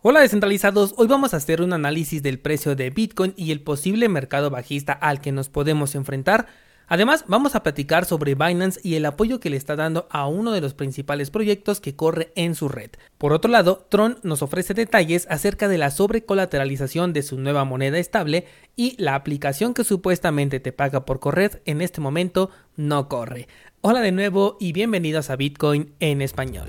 Hola descentralizados, hoy vamos a hacer un análisis del precio de Bitcoin y el posible mercado bajista al que nos podemos enfrentar. Además, vamos a platicar sobre Binance y el apoyo que le está dando a uno de los principales proyectos que corre en su red. Por otro lado, Tron nos ofrece detalles acerca de la sobrecolateralización de su nueva moneda estable y la aplicación que supuestamente te paga por correr en este momento no corre. Hola de nuevo y bienvenidos a Bitcoin en español.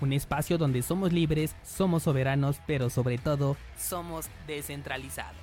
un espacio donde somos libres, somos soberanos, pero sobre todo somos descentralizados.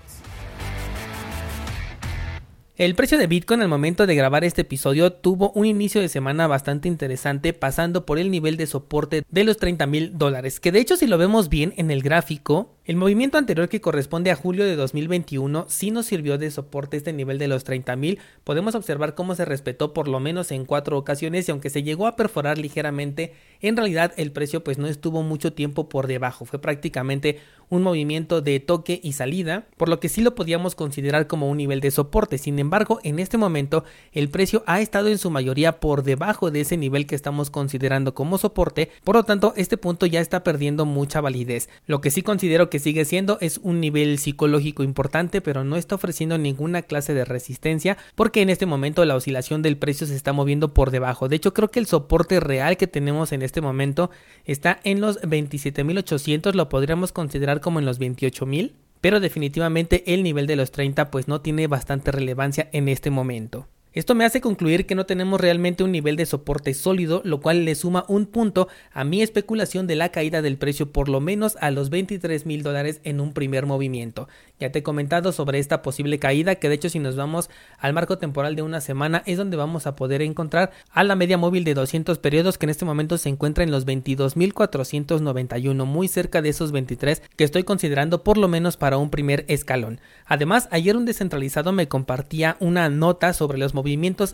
El precio de Bitcoin al momento de grabar este episodio tuvo un inicio de semana bastante interesante pasando por el nivel de soporte de los 30 mil dólares, que de hecho si lo vemos bien en el gráfico, el movimiento anterior que corresponde a julio de 2021 sí nos sirvió de soporte este nivel de los 30.000. Podemos observar cómo se respetó por lo menos en cuatro ocasiones y aunque se llegó a perforar ligeramente, en realidad el precio pues no estuvo mucho tiempo por debajo. Fue prácticamente un movimiento de toque y salida, por lo que sí lo podíamos considerar como un nivel de soporte. Sin embargo, en este momento el precio ha estado en su mayoría por debajo de ese nivel que estamos considerando como soporte. Por lo tanto, este punto ya está perdiendo mucha validez. Lo que sí considero que sigue siendo es un nivel psicológico importante, pero no está ofreciendo ninguna clase de resistencia porque en este momento la oscilación del precio se está moviendo por debajo. De hecho, creo que el soporte real que tenemos en este momento está en los 27.800, lo podríamos considerar como en los 28.000 pero definitivamente el nivel de los 30 pues no tiene bastante relevancia en este momento. Esto me hace concluir que no tenemos realmente un nivel de soporte sólido, lo cual le suma un punto a mi especulación de la caída del precio por lo menos a los 23 mil dólares en un primer movimiento. Ya te he comentado sobre esta posible caída, que de hecho si nos vamos al marco temporal de una semana es donde vamos a poder encontrar a la media móvil de 200 periodos que en este momento se encuentra en los 22.491, muy cerca de esos 23 que estoy considerando por lo menos para un primer escalón. Además, ayer un descentralizado me compartía una nota sobre los movimientos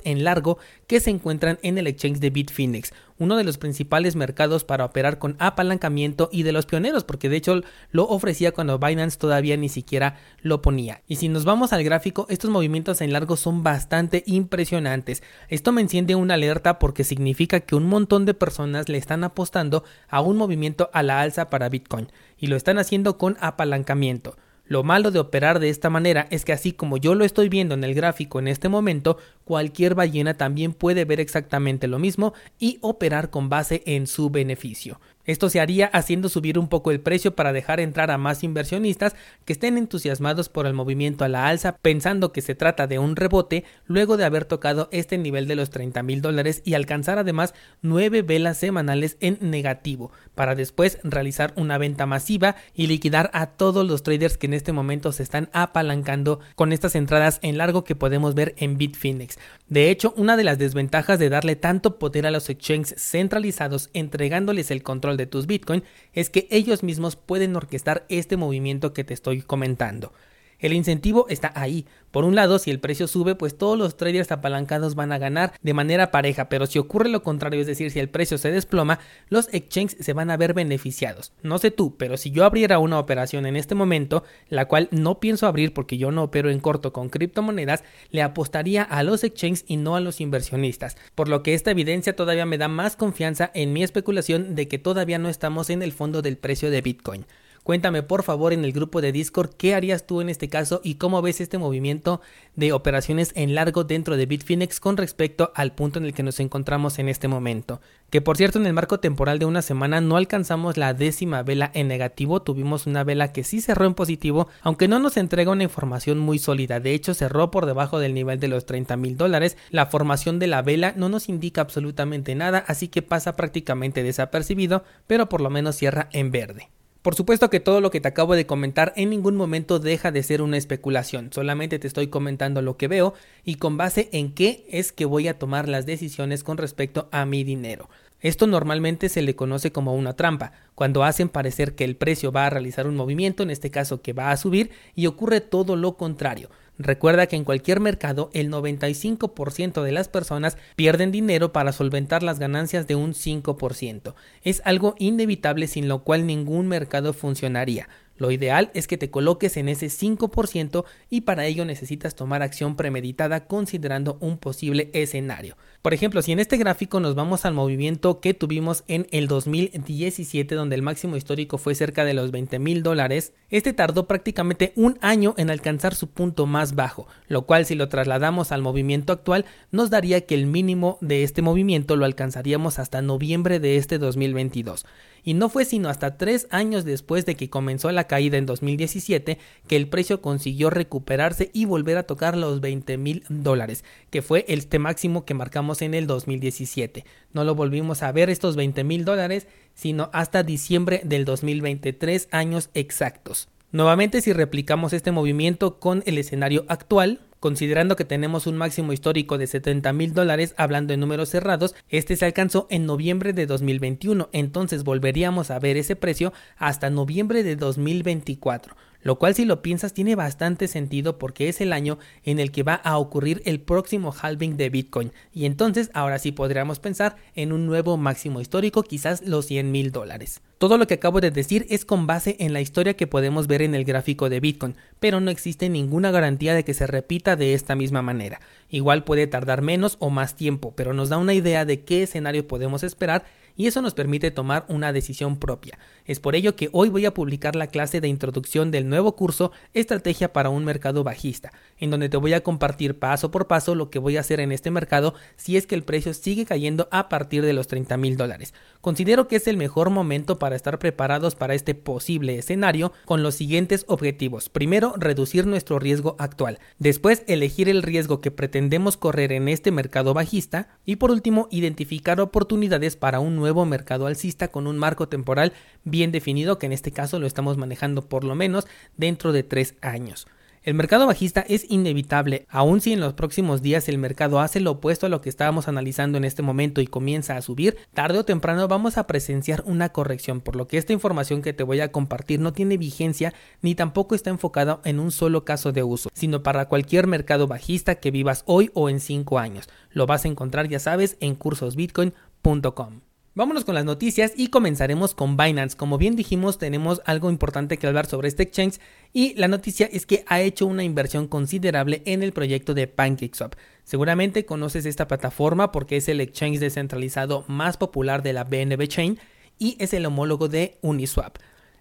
en largo que se encuentran en el exchange de Bitfinex, uno de los principales mercados para operar con apalancamiento y de los pioneros, porque de hecho lo ofrecía cuando Binance todavía ni siquiera lo ponía. Y si nos vamos al gráfico, estos movimientos en largo son bastante impresionantes. Esto me enciende una alerta porque significa que un montón de personas le están apostando a un movimiento a la alza para Bitcoin y lo están haciendo con apalancamiento. Lo malo de operar de esta manera es que así como yo lo estoy viendo en el gráfico en este momento, cualquier ballena también puede ver exactamente lo mismo y operar con base en su beneficio. Esto se haría haciendo subir un poco el precio para dejar entrar a más inversionistas que estén entusiasmados por el movimiento a la alza pensando que se trata de un rebote luego de haber tocado este nivel de los 30 mil dólares y alcanzar además nueve velas semanales en negativo para después realizar una venta masiva y liquidar a todos los traders que en este momento se están apalancando con estas entradas en largo que podemos ver en Bitfinex. De hecho, una de las desventajas de darle tanto poder a los exchanges centralizados entregándoles el control de tus Bitcoin es que ellos mismos pueden orquestar este movimiento que te estoy comentando. El incentivo está ahí. Por un lado, si el precio sube, pues todos los traders apalancados van a ganar de manera pareja, pero si ocurre lo contrario, es decir, si el precio se desploma, los exchanges se van a ver beneficiados. No sé tú, pero si yo abriera una operación en este momento, la cual no pienso abrir porque yo no opero en corto con criptomonedas, le apostaría a los exchanges y no a los inversionistas, por lo que esta evidencia todavía me da más confianza en mi especulación de que todavía no estamos en el fondo del precio de Bitcoin. Cuéntame por favor en el grupo de Discord qué harías tú en este caso y cómo ves este movimiento de operaciones en largo dentro de Bitfinex con respecto al punto en el que nos encontramos en este momento. Que por cierto en el marco temporal de una semana no alcanzamos la décima vela en negativo, tuvimos una vela que sí cerró en positivo, aunque no nos entrega una información muy sólida, de hecho cerró por debajo del nivel de los 30 mil dólares, la formación de la vela no nos indica absolutamente nada, así que pasa prácticamente desapercibido, pero por lo menos cierra en verde. Por supuesto que todo lo que te acabo de comentar en ningún momento deja de ser una especulación, solamente te estoy comentando lo que veo y con base en qué es que voy a tomar las decisiones con respecto a mi dinero. Esto normalmente se le conoce como una trampa, cuando hacen parecer que el precio va a realizar un movimiento, en este caso que va a subir, y ocurre todo lo contrario. Recuerda que en cualquier mercado el 95% de las personas pierden dinero para solventar las ganancias de un 5%. Es algo inevitable sin lo cual ningún mercado funcionaría. Lo ideal es que te coloques en ese 5% y para ello necesitas tomar acción premeditada considerando un posible escenario. Por ejemplo, si en este gráfico nos vamos al movimiento que tuvimos en el 2017 donde el máximo histórico fue cerca de los 20 mil dólares, este tardó prácticamente un año en alcanzar su punto más bajo, lo cual si lo trasladamos al movimiento actual nos daría que el mínimo de este movimiento lo alcanzaríamos hasta noviembre de este 2022 y no fue sino hasta tres años después de que comenzó la caída en 2017 que el precio consiguió recuperarse y volver a tocar los 20 mil dólares, que fue este máximo que marcamos en el 2017. No lo volvimos a ver estos 20 mil dólares, sino hasta diciembre del 2023 años exactos. Nuevamente, si replicamos este movimiento con el escenario actual, Considerando que tenemos un máximo histórico de 70 mil dólares, hablando en números cerrados, este se alcanzó en noviembre de 2021, entonces volveríamos a ver ese precio hasta noviembre de 2024 lo cual si lo piensas tiene bastante sentido porque es el año en el que va a ocurrir el próximo halving de Bitcoin y entonces ahora sí podríamos pensar en un nuevo máximo histórico, quizás los 100 mil dólares. Todo lo que acabo de decir es con base en la historia que podemos ver en el gráfico de Bitcoin, pero no existe ninguna garantía de que se repita de esta misma manera. Igual puede tardar menos o más tiempo, pero nos da una idea de qué escenario podemos esperar y eso nos permite tomar una decisión propia. Es por ello que hoy voy a publicar la clase de introducción del nuevo curso Estrategia para un mercado bajista, en donde te voy a compartir paso por paso lo que voy a hacer en este mercado si es que el precio sigue cayendo a partir de los 30 mil dólares. Considero que es el mejor momento para estar preparados para este posible escenario con los siguientes objetivos. Primero, reducir nuestro riesgo actual. Después, elegir el riesgo que pretendemos correr en este mercado bajista. Y por último, identificar oportunidades para un nuevo mercado alcista con un marco temporal bien definido que en este caso lo estamos manejando por lo menos dentro de tres años. El mercado bajista es inevitable, aun si en los próximos días el mercado hace lo opuesto a lo que estábamos analizando en este momento y comienza a subir, tarde o temprano vamos a presenciar una corrección, por lo que esta información que te voy a compartir no tiene vigencia ni tampoco está enfocada en un solo caso de uso, sino para cualquier mercado bajista que vivas hoy o en cinco años. Lo vas a encontrar, ya sabes, en cursosbitcoin.com. Vámonos con las noticias y comenzaremos con Binance. Como bien dijimos, tenemos algo importante que hablar sobre este exchange y la noticia es que ha hecho una inversión considerable en el proyecto de PancakeSwap. Seguramente conoces esta plataforma porque es el exchange descentralizado más popular de la BNB Chain y es el homólogo de Uniswap.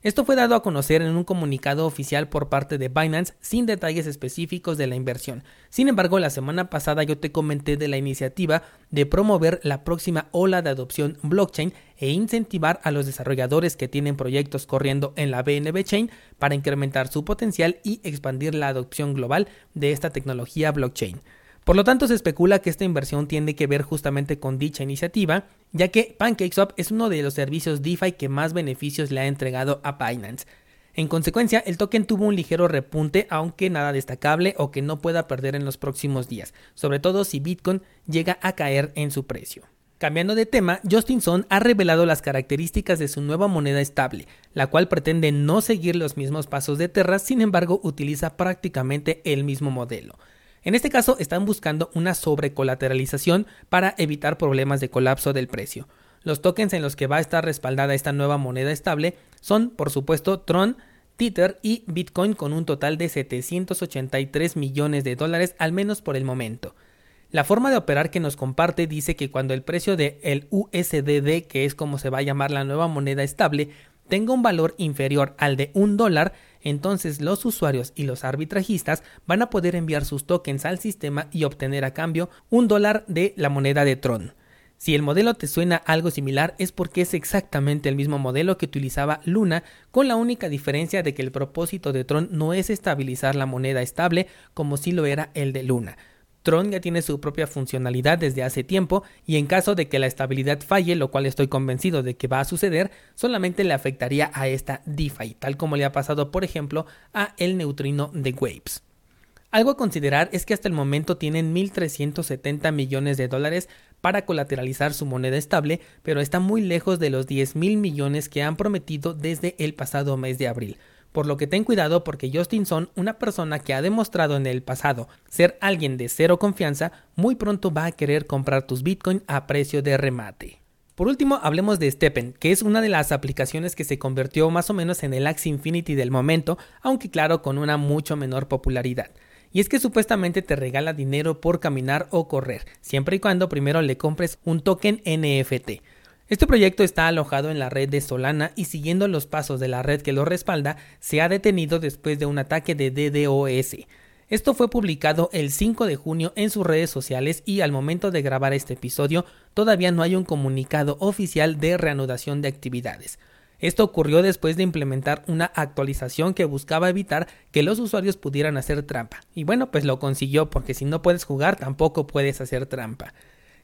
Esto fue dado a conocer en un comunicado oficial por parte de Binance sin detalles específicos de la inversión. Sin embargo, la semana pasada yo te comenté de la iniciativa de promover la próxima ola de adopción blockchain e incentivar a los desarrolladores que tienen proyectos corriendo en la BNB Chain para incrementar su potencial y expandir la adopción global de esta tecnología blockchain. Por lo tanto, se especula que esta inversión tiene que ver justamente con dicha iniciativa, ya que PancakeSwap es uno de los servicios DeFi que más beneficios le ha entregado a Binance. En consecuencia, el token tuvo un ligero repunte, aunque nada destacable o que no pueda perder en los próximos días, sobre todo si Bitcoin llega a caer en su precio. Cambiando de tema, Justin Sun ha revelado las características de su nueva moneda estable, la cual pretende no seguir los mismos pasos de Terra, sin embargo utiliza prácticamente el mismo modelo. En este caso están buscando una sobrecolateralización para evitar problemas de colapso del precio. Los tokens en los que va a estar respaldada esta nueva moneda estable son, por supuesto, Tron, Tether y Bitcoin con un total de 783 millones de dólares al menos por el momento. La forma de operar que nos comparte dice que cuando el precio del el USDD, que es como se va a llamar la nueva moneda estable, tenga un valor inferior al de un dólar, entonces los usuarios y los arbitrajistas van a poder enviar sus tokens al sistema y obtener a cambio un dólar de la moneda de Tron. Si el modelo te suena algo similar es porque es exactamente el mismo modelo que utilizaba Luna, con la única diferencia de que el propósito de Tron no es estabilizar la moneda estable como si lo era el de Luna. Tron ya tiene su propia funcionalidad desde hace tiempo y en caso de que la estabilidad falle, lo cual estoy convencido de que va a suceder, solamente le afectaría a esta DeFi, tal como le ha pasado por ejemplo a el neutrino de Waves. Algo a considerar es que hasta el momento tienen 1.370 millones de dólares para colateralizar su moneda estable, pero está muy lejos de los 10 mil millones que han prometido desde el pasado mes de abril. Por lo que ten cuidado porque Justin Son, una persona que ha demostrado en el pasado ser alguien de cero confianza, muy pronto va a querer comprar tus Bitcoin a precio de remate. Por último, hablemos de Steppen, que es una de las aplicaciones que se convirtió más o menos en el Axie Infinity del momento, aunque claro con una mucho menor popularidad. Y es que supuestamente te regala dinero por caminar o correr, siempre y cuando primero le compres un token NFT. Este proyecto está alojado en la red de Solana y siguiendo los pasos de la red que lo respalda, se ha detenido después de un ataque de DDoS. Esto fue publicado el 5 de junio en sus redes sociales y al momento de grabar este episodio todavía no hay un comunicado oficial de reanudación de actividades. Esto ocurrió después de implementar una actualización que buscaba evitar que los usuarios pudieran hacer trampa. Y bueno, pues lo consiguió porque si no puedes jugar tampoco puedes hacer trampa.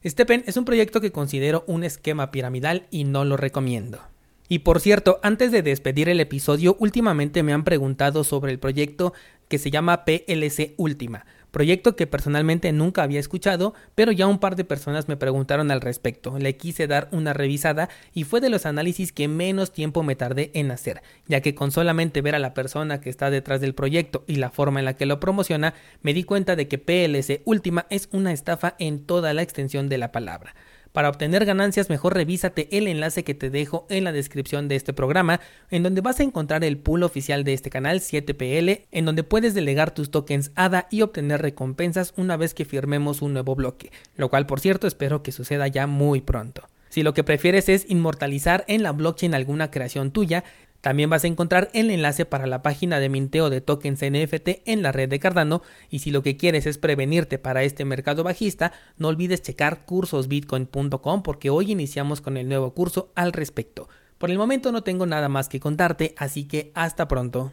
Stepen es un proyecto que considero un esquema piramidal y no lo recomiendo. Y por cierto, antes de despedir el episodio, últimamente me han preguntado sobre el proyecto que se llama PLC Última, proyecto que personalmente nunca había escuchado, pero ya un par de personas me preguntaron al respecto. Le quise dar una revisada y fue de los análisis que menos tiempo me tardé en hacer, ya que con solamente ver a la persona que está detrás del proyecto y la forma en la que lo promociona, me di cuenta de que PLC Última es una estafa en toda la extensión de la palabra. Para obtener ganancias, mejor revísate el enlace que te dejo en la descripción de este programa, en donde vas a encontrar el pool oficial de este canal 7PL, en donde puedes delegar tus tokens ADA y obtener recompensas una vez que firmemos un nuevo bloque, lo cual por cierto espero que suceda ya muy pronto. Si lo que prefieres es inmortalizar en la blockchain alguna creación tuya, también vas a encontrar el enlace para la página de minteo de tokens NFT en la red de Cardano y si lo que quieres es prevenirte para este mercado bajista, no olvides checar cursosbitcoin.com porque hoy iniciamos con el nuevo curso al respecto. Por el momento no tengo nada más que contarte, así que hasta pronto.